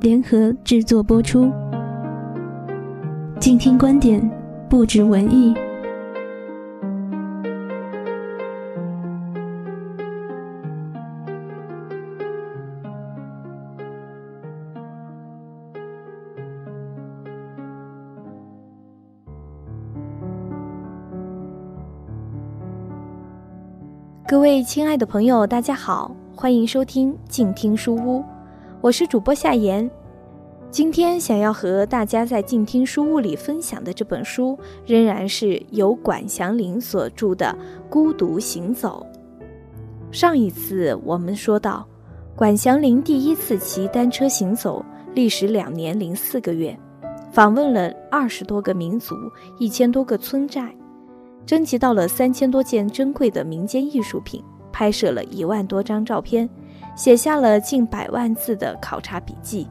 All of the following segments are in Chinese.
联合制作播出，静听观点，不止文艺。各位亲爱的朋友，大家好，欢迎收听静听书屋。我是主播夏言，今天想要和大家在静听书屋里分享的这本书，仍然是由管祥林所著的《孤独行走》。上一次我们说到，管祥林第一次骑单车行走，历时两年零四个月，访问了二十多个民族、一千多个村寨，征集到了三千多件珍贵的民间艺术品，拍摄了一万多张照片。写下了近百万字的考察笔记，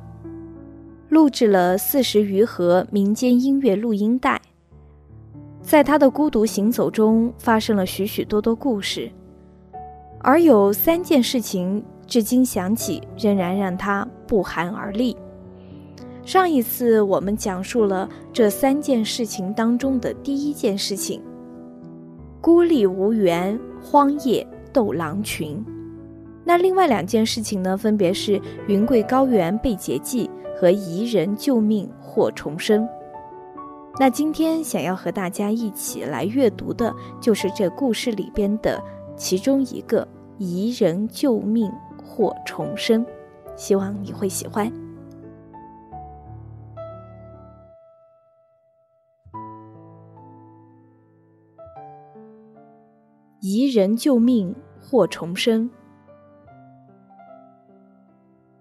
录制了四十余盒民间音乐录音带。在他的孤独行走中，发生了许许多多故事，而有三件事情至今想起仍然让他不寒而栗。上一次我们讲述了这三件事情当中的第一件事情：孤立无援，荒野斗狼群。那另外两件事情呢，分别是云贵高原被劫记和彝人救命或重生。那今天想要和大家一起来阅读的，就是这故事里边的其中一个彝人救命或重生，希望你会喜欢。彝人救命或重生。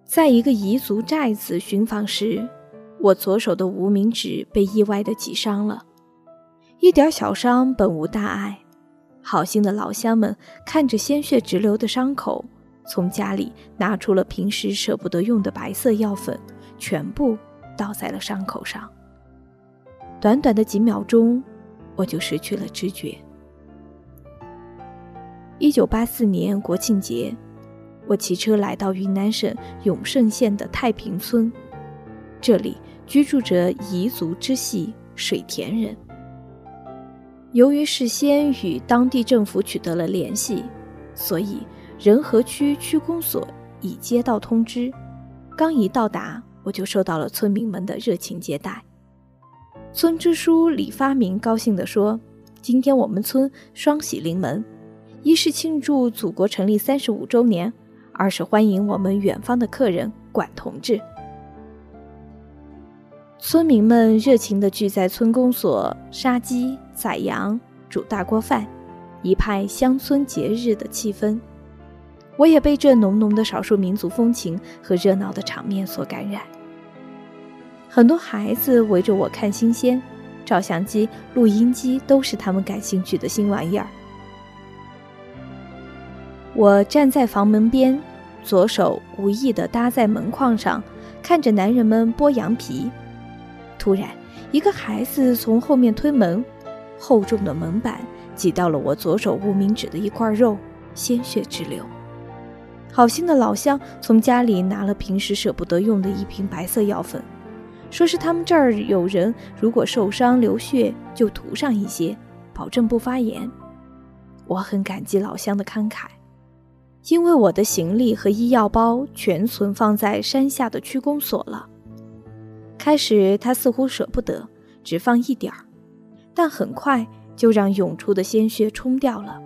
在一个彝族寨子寻访时，我左手的无名指被意外的挤伤了，一点小伤本无大碍。好心的老乡们看着鲜血直流的伤口，从家里拿出了平时舍不得用的白色药粉，全部倒在了伤口上。短短的几秒钟，我就失去了知觉。一九八四年国庆节。我骑车来到云南省永胜县的太平村，这里居住着彝族支系水田人。由于事先与当地政府取得了联系，所以仁和区区公所已接到通知。刚一到达，我就受到了村民们的热情接待。村支书李发明高兴地说：“今天我们村双喜临门，一是庆祝祖国成立三十五周年。”二是欢迎我们远方的客人管同志。村民们热情地聚在村公所，杀鸡宰羊，煮大锅饭，一派乡村节日的气氛。我也被这浓浓的少数民族风情和热闹的场面所感染。很多孩子围着我看新鲜，照相机、录音机都是他们感兴趣的新玩意儿。我站在房门边，左手无意地搭在门框上，看着男人们剥羊皮。突然，一个孩子从后面推门，厚重的门板挤到了我左手无名指的一块肉，鲜血直流。好心的老乡从家里拿了平时舍不得用的一瓶白色药粉，说是他们这儿有人如果受伤流血就涂上一些，保证不发炎。我很感激老乡的慷慨。因为我的行李和医药包全存放在山下的区公所了。开始他似乎舍不得，只放一点儿，但很快就让涌出的鲜血冲掉了。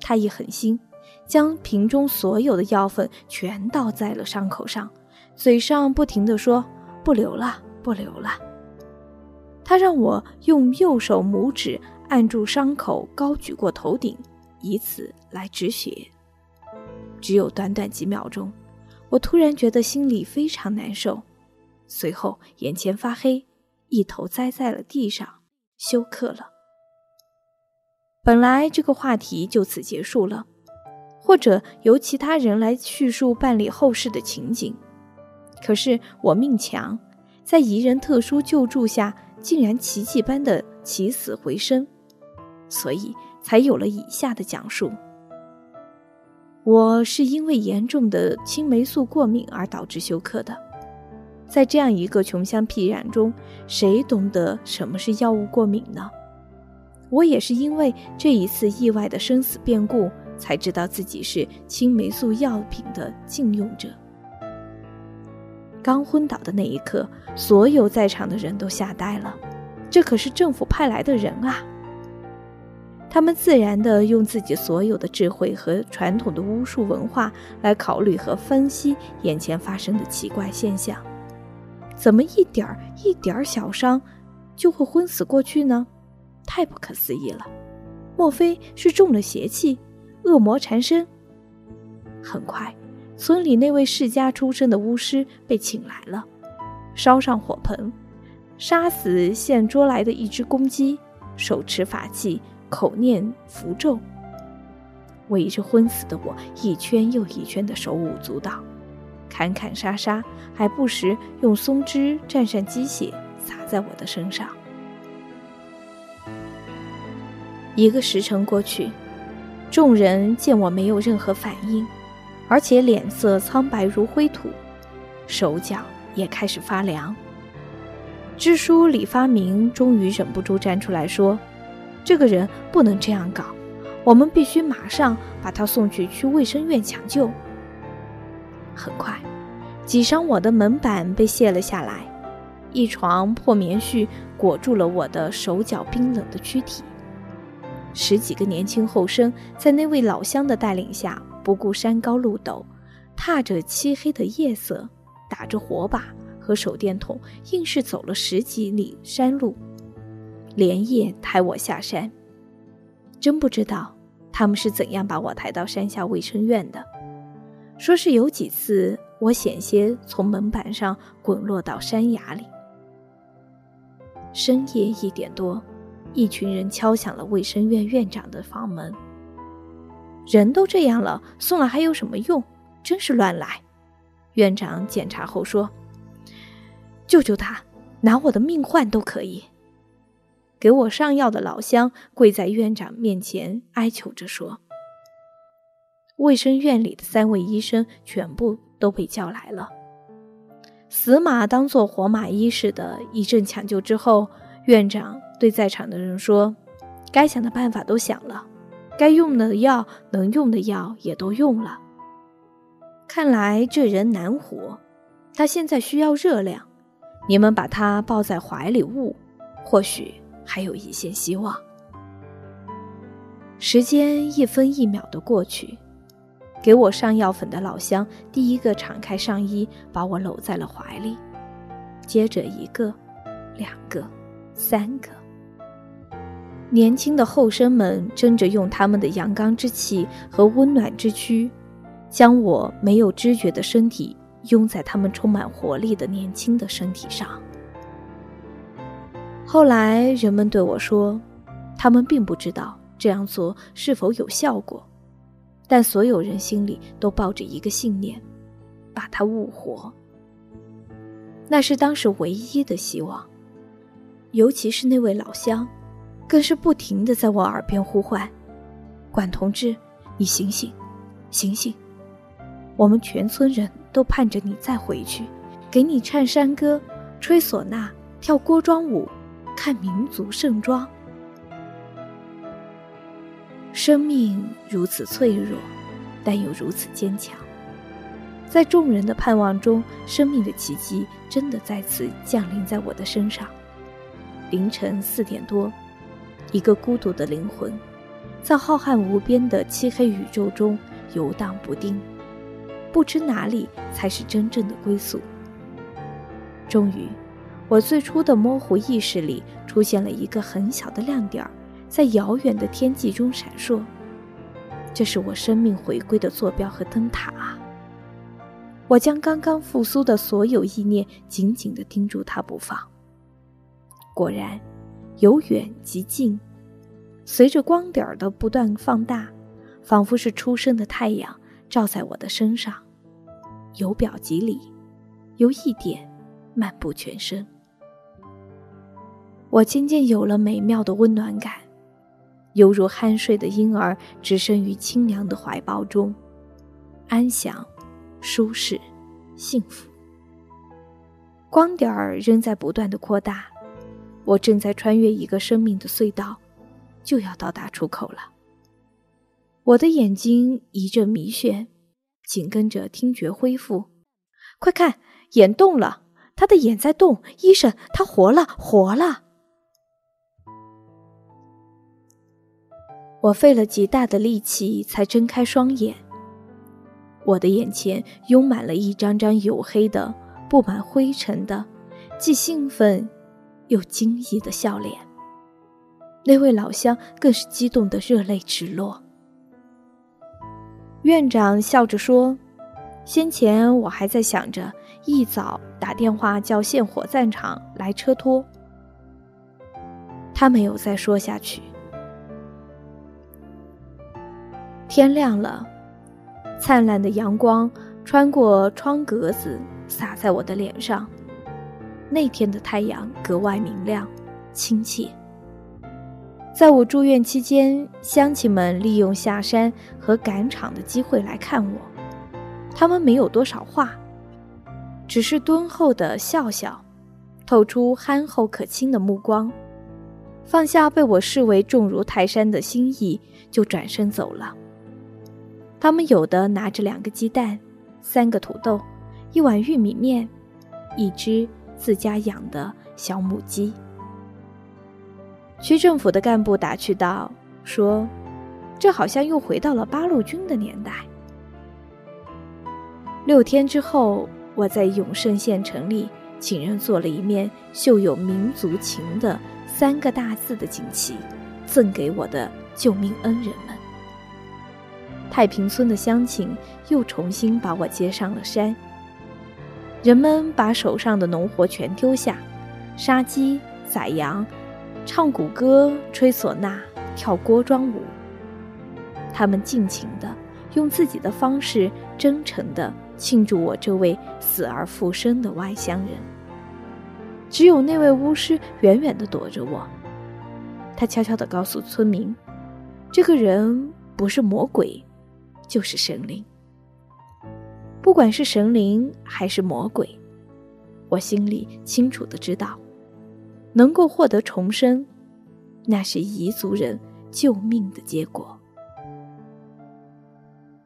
他一狠心，将瓶中所有的药粉全倒在了伤口上，嘴上不停地说：“不流了，不流了。”他让我用右手拇指按住伤口，高举过头顶，以此来止血。只有短短几秒钟，我突然觉得心里非常难受，随后眼前发黑，一头栽在了地上，休克了。本来这个话题就此结束了，或者由其他人来叙述办理后事的情景，可是我命强，在彝人特殊救助下，竟然奇迹般的起死回生，所以才有了以下的讲述。我是因为严重的青霉素过敏而导致休克的。在这样一个穷乡僻壤中，谁懂得什么是药物过敏呢？我也是因为这一次意外的生死变故，才知道自己是青霉素药品的禁用者。刚昏倒的那一刻，所有在场的人都吓呆了。这可是政府派来的人啊！他们自然地用自己所有的智慧和传统的巫术文化来考虑和分析眼前发生的奇怪现象。怎么一点儿一点儿小伤就会昏死过去呢？太不可思议了！莫非是中了邪气，恶魔缠身？很快，村里那位世家出身的巫师被请来了，烧上火盆，杀死现捉来的一只公鸡，手持法器。口念符咒，围着昏死的我一圈又一圈的手舞足蹈，砍砍杀杀，还不时用松枝蘸上鸡血洒在我的身上。一个时辰过去，众人见我没有任何反应，而且脸色苍白如灰土，手脚也开始发凉。支书李发明终于忍不住站出来说。这个人不能这样搞，我们必须马上把他送去区卫生院抢救。很快，挤伤我的门板被卸了下来，一床破棉絮裹住了我的手脚冰冷的躯体。十几个年轻后生在那位老乡的带领下，不顾山高路陡，踏着漆黑的夜色，打着火把和手电筒，硬是走了十几里山路。连夜抬我下山，真不知道他们是怎样把我抬到山下卫生院的。说是有几次我险些从门板上滚落到山崖里。深夜一点多，一群人敲响了卫生院院长的房门。人都这样了，送来还有什么用？真是乱来！院长检查后说：“救救他，拿我的命换都可以。”给我上药的老乡跪在院长面前哀求着说：“卫生院里的三位医生全部都被叫来了，死马当做活马医似的，一阵抢救之后，院长对在场的人说：‘该想的办法都想了，该用的药能用的药也都用了。看来这人难活，他现在需要热量，你们把他抱在怀里捂，或许……’”还有一线希望。时间一分一秒的过去，给我上药粉的老乡第一个敞开上衣，把我搂在了怀里。接着一个，两个，三个，年轻的后生们争着用他们的阳刚之气和温暖之躯，将我没有知觉的身体拥在他们充满活力的年轻的身体上。后来人们对我说，他们并不知道这样做是否有效果，但所有人心里都抱着一个信念，把他误活。那是当时唯一的希望。尤其是那位老乡，更是不停的在我耳边呼唤：“管同志，你醒醒，醒醒！我们全村人都盼着你再回去，给你唱山歌，吹唢呐，跳锅庄舞。”看民族盛装，生命如此脆弱，但又如此坚强。在众人的盼望中，生命的奇迹真的再次降临在我的身上。凌晨四点多，一个孤独的灵魂，在浩瀚无边的漆黑宇宙中游荡不定，不知哪里才是真正的归宿。终于，我最初的模糊意识里出现了一个很小的亮点，在遥远的天际中闪烁。这是我生命回归的坐标和灯塔啊！我将刚刚复苏的所有意念紧紧地盯住它不放。果然，由远及近，随着光点的不断放大，仿佛是初升的太阳照在我的身上，由表及里，由一点漫步全身。我渐渐有了美妙的温暖感，犹如酣睡的婴儿置身于清凉的怀抱中，安详。舒适，幸福。光点儿仍在不断的扩大，我正在穿越一个生命的隧道，就要到达出口了。我的眼睛一阵迷眩，紧跟着听觉恢复。快看，眼动了，他的眼在动，医生，他活了，活了！我费了极大的力气才睁开双眼。我的眼前拥满了一张张黝黑的、布满灰尘的、既兴奋又惊异的笑脸。那位老乡更是激动得热泪直落。院长笑着说：“先前我还在想着一早打电话叫县火葬场来车拖。”他没有再说下去。天亮了。灿烂的阳光穿过窗格子，洒在我的脸上。那天的太阳格外明亮、亲切。在我住院期间，乡亲们利用下山和赶场的机会来看我。他们没有多少话，只是敦厚的笑笑，透出憨厚可亲的目光，放下被我视为重如泰山的心意，就转身走了。他们有的拿着两个鸡蛋，三个土豆，一碗玉米面，一只自家养的小母鸡。区政府的干部打趣道：“说，这好像又回到了八路军的年代。”六天之后，我在永胜县城里请人做了一面绣有民族情的三个大字的锦旗，赠给我的救命恩人们。太平村的乡亲又重新把我接上了山。人们把手上的农活全丢下，杀鸡宰羊，唱古歌，吹唢呐，跳锅庄舞。他们尽情的用自己的方式，真诚的庆祝我这位死而复生的外乡人。只有那位巫师远远的躲着我。他悄悄的告诉村民：“这个人不是魔鬼。”就是神灵，不管是神灵还是魔鬼，我心里清楚的知道，能够获得重生，那是彝族人救命的结果。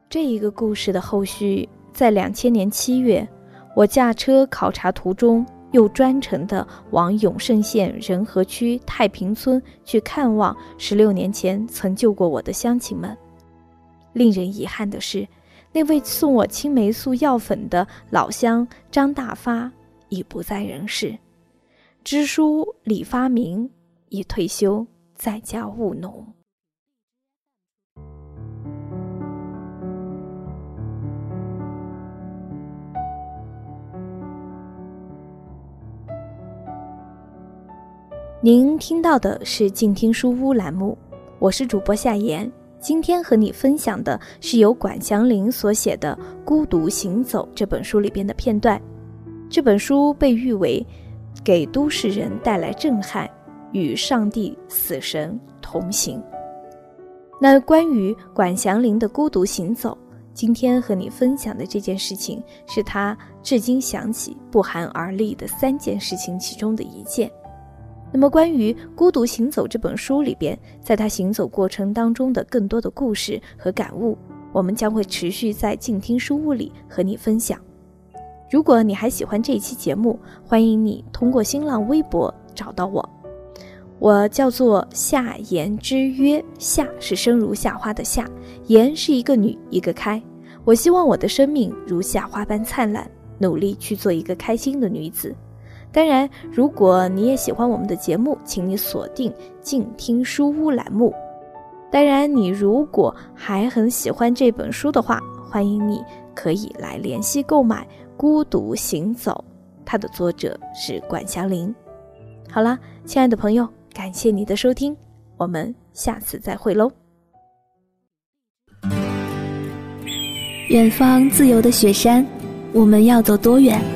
这一个故事的后续，在两千年七月，我驾车考察途中，又专程的往永胜县仁和区太平村去看望十六年前曾救过我的乡亲们。令人遗憾的是，那位送我青霉素药粉的老乡张大发已不在人世，支书李发明已退休，在家务农。您听到的是静听书屋栏目，我是主播夏言。今天和你分享的是由管祥林所写的《孤独行走》这本书里边的片段。这本书被誉为给都市人带来震撼，与上帝、死神同行。那关于管祥林的《孤独行走》，今天和你分享的这件事情，是他至今想起不寒而栗的三件事情其中的一件。那么，关于《孤独行走》这本书里边，在他行走过程当中的更多的故事和感悟，我们将会持续在静听书屋里和你分享。如果你还喜欢这一期节目，欢迎你通过新浪微博找到我，我叫做夏言之约，夏是生如夏花的夏，言是一个女一个开。我希望我的生命如夏花般灿烂，努力去做一个开心的女子。当然，如果你也喜欢我们的节目，请你锁定静听书屋栏目。当然，你如果还很喜欢这本书的话，欢迎你可以来联系购买。孤独行走，它的作者是管祥林。好了，亲爱的朋友，感谢你的收听，我们下次再会喽。远方自由的雪山，我们要走多远？